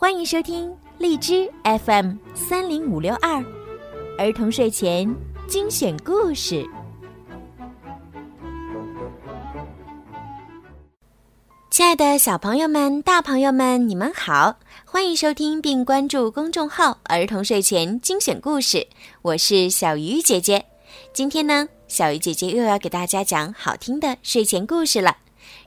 欢迎收听荔枝 FM 三零五六二儿童睡前精选故事。亲爱的小朋友们、大朋友们，你们好！欢迎收听并关注公众号“儿童睡前精选故事”，我是小鱼姐姐。今天呢，小鱼姐姐又要给大家讲好听的睡前故事了。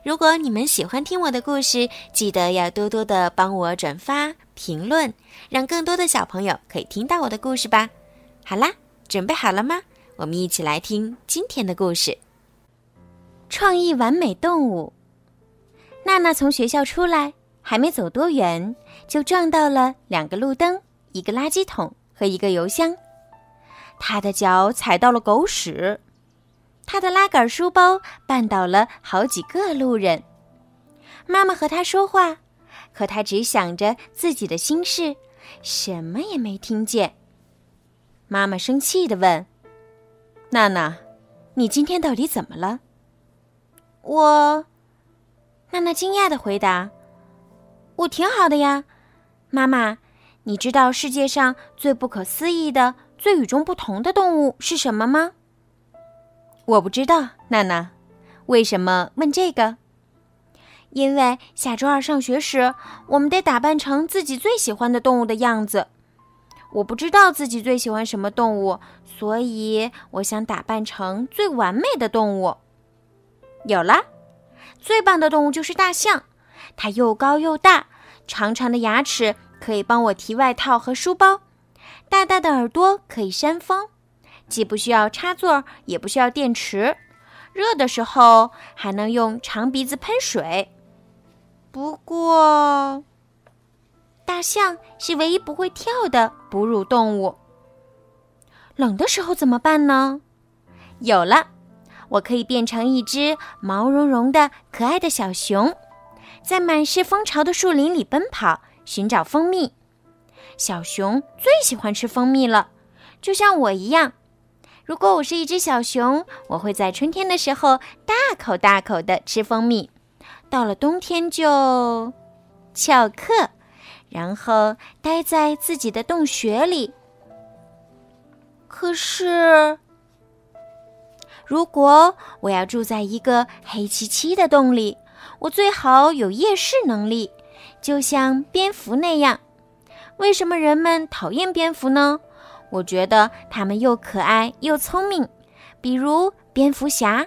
如果你们喜欢听我的故事，记得要多多的帮我转发、评论，让更多的小朋友可以听到我的故事吧。好啦，准备好了吗？我们一起来听今天的故事。创意完美动物。娜娜从学校出来，还没走多远，就撞到了两个路灯、一个垃圾桶和一个邮箱。她的脚踩到了狗屎，他的拉杆书包绊倒了好几个路人。妈妈和他说话，可他只想着自己的心事，什么也没听见。妈妈生气地问：“娜娜，你今天到底怎么了？”我。娜娜惊讶的回答：“我挺好的呀，妈妈，你知道世界上最不可思议的、最与众不同的动物是什么吗？”我不知道，娜娜，为什么问这个？因为下周二上学时，我们得打扮成自己最喜欢的动物的样子。我不知道自己最喜欢什么动物，所以我想打扮成最完美的动物。有了。最棒的动物就是大象，它又高又大，长长的牙齿可以帮我提外套和书包，大大的耳朵可以扇风，既不需要插座，也不需要电池，热的时候还能用长鼻子喷水。不过，大象是唯一不会跳的哺乳动物。冷的时候怎么办呢？有了。我可以变成一只毛茸茸的可爱的小熊，在满是蜂巢的树林里奔跑，寻找蜂蜜。小熊最喜欢吃蜂蜜了，就像我一样。如果我是一只小熊，我会在春天的时候大口大口的吃蜂蜜，到了冬天就翘课，然后待在自己的洞穴里。可是。如果我要住在一个黑漆漆的洞里，我最好有夜视能力，就像蝙蝠那样。为什么人们讨厌蝙蝠呢？我觉得它们又可爱又聪明。比如蝙蝠侠，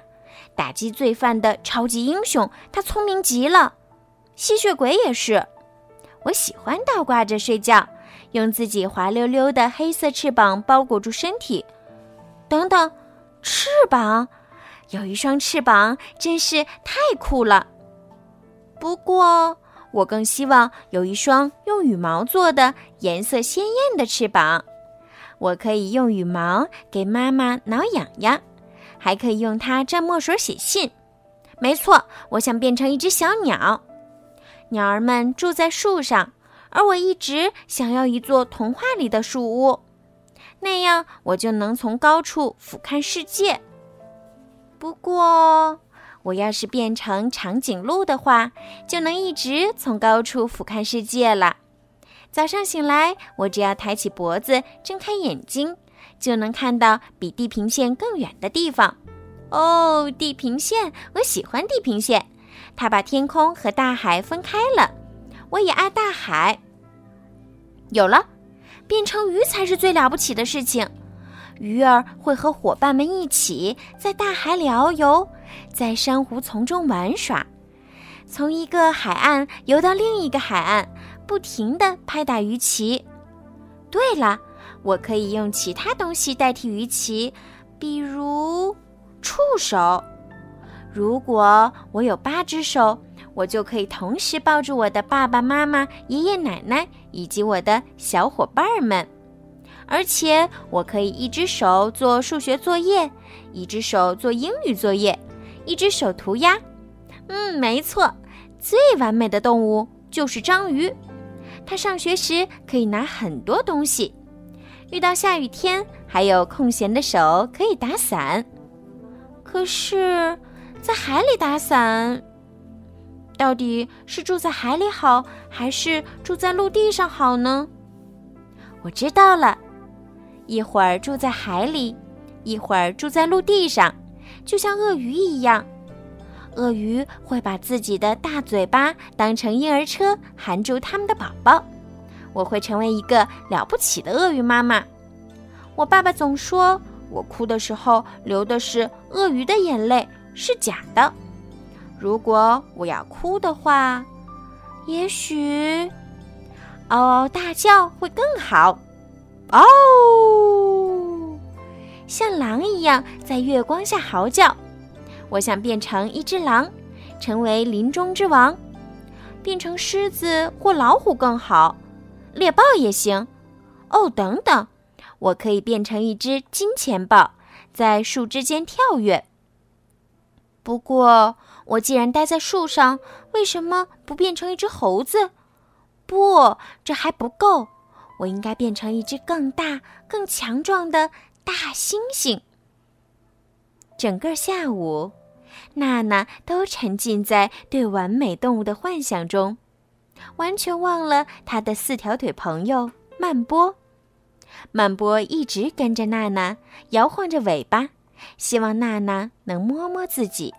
打击罪犯的超级英雄，他聪明极了。吸血鬼也是。我喜欢倒挂着睡觉，用自己滑溜溜的黑色翅膀包裹住身体。等等。翅膀，有一双翅膀真是太酷了。不过，我更希望有一双用羽毛做的、颜色鲜艳的翅膀。我可以用羽毛给妈妈挠痒痒，还可以用它蘸墨水写信。没错，我想变成一只小鸟。鸟儿们住在树上，而我一直想要一座童话里的树屋。那样我就能从高处俯瞰世界。不过，我要是变成长颈鹿的话，就能一直从高处俯瞰世界了。早上醒来，我只要抬起脖子，睁开眼睛，就能看到比地平线更远的地方。哦，地平线！我喜欢地平线，它把天空和大海分开了。我也爱大海。有了。变成鱼才是最了不起的事情。鱼儿会和伙伴们一起在大海里遨游，在珊瑚丛中玩耍，从一个海岸游到另一个海岸，不停地拍打鱼鳍。对了，我可以用其他东西代替鱼鳍，比如触手。如果我有八只手。我就可以同时抱住我的爸爸妈妈、爷爷奶奶以及我的小伙伴们，而且我可以一只手做数学作业，一只手做英语作业，一只手涂鸦。嗯，没错，最完美的动物就是章鱼。他上学时可以拿很多东西，遇到下雨天还有空闲的手可以打伞。可是，在海里打伞。到底是住在海里好，还是住在陆地上好呢？我知道了，一会儿住在海里，一会儿住在陆地上，就像鳄鱼一样。鳄鱼会把自己的大嘴巴当成婴儿车，含住他们的宝宝。我会成为一个了不起的鳄鱼妈妈。我爸爸总说我哭的时候流的是鳄鱼的眼泪，是假的。如果我要哭的话，也许嗷嗷大叫会更好。哦，像狼一样在月光下嚎叫。我想变成一只狼，成为林中之王；变成狮子或老虎更好，猎豹也行。哦，等等，我可以变成一只金钱豹，在树枝间跳跃。不过，我既然待在树上，为什么不变成一只猴子？不，这还不够，我应该变成一只更大、更强壮的大猩猩。整个下午，娜娜都沉浸在对完美动物的幻想中，完全忘了她的四条腿朋友曼波。曼波一直跟着娜娜，摇晃着尾巴。希望娜娜能摸摸自己。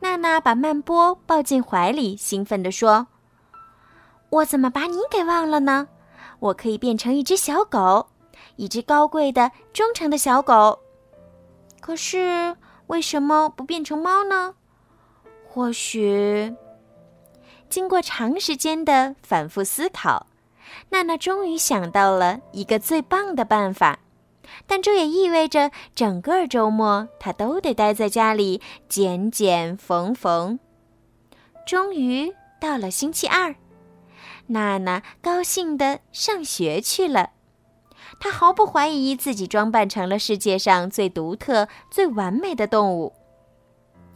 娜娜把曼波抱进怀里，兴奋地说：“我怎么把你给忘了呢？我可以变成一只小狗，一只高贵的、忠诚的小狗。可是为什么不变成猫呢？或许……经过长时间的反复思考，娜娜终于想到了一个最棒的办法。”但这也意味着整个周末她都得待在家里剪剪缝缝。终于到了星期二，娜娜高兴地上学去了。他毫不怀疑自己装扮成了世界上最独特、最完美的动物：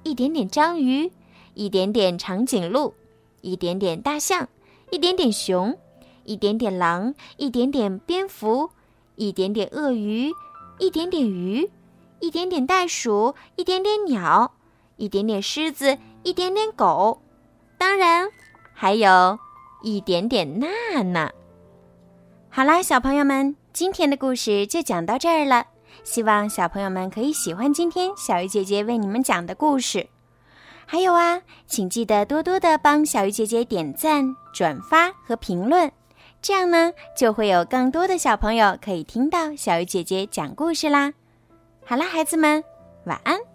一点点章鱼，一点点长颈鹿，一点点大象，一点点熊，一点点狼，一点点蝙蝠。一点点鳄鱼，一点点鱼，一点点袋鼠，一点点鸟，一点点狮子，一点点狗，当然还有一点点娜娜。好啦，小朋友们，今天的故事就讲到这儿了。希望小朋友们可以喜欢今天小鱼姐姐为你们讲的故事。还有啊，请记得多多的帮小鱼姐姐点赞、转发和评论。这样呢，就会有更多的小朋友可以听到小鱼姐姐讲故事啦。好啦，孩子们，晚安。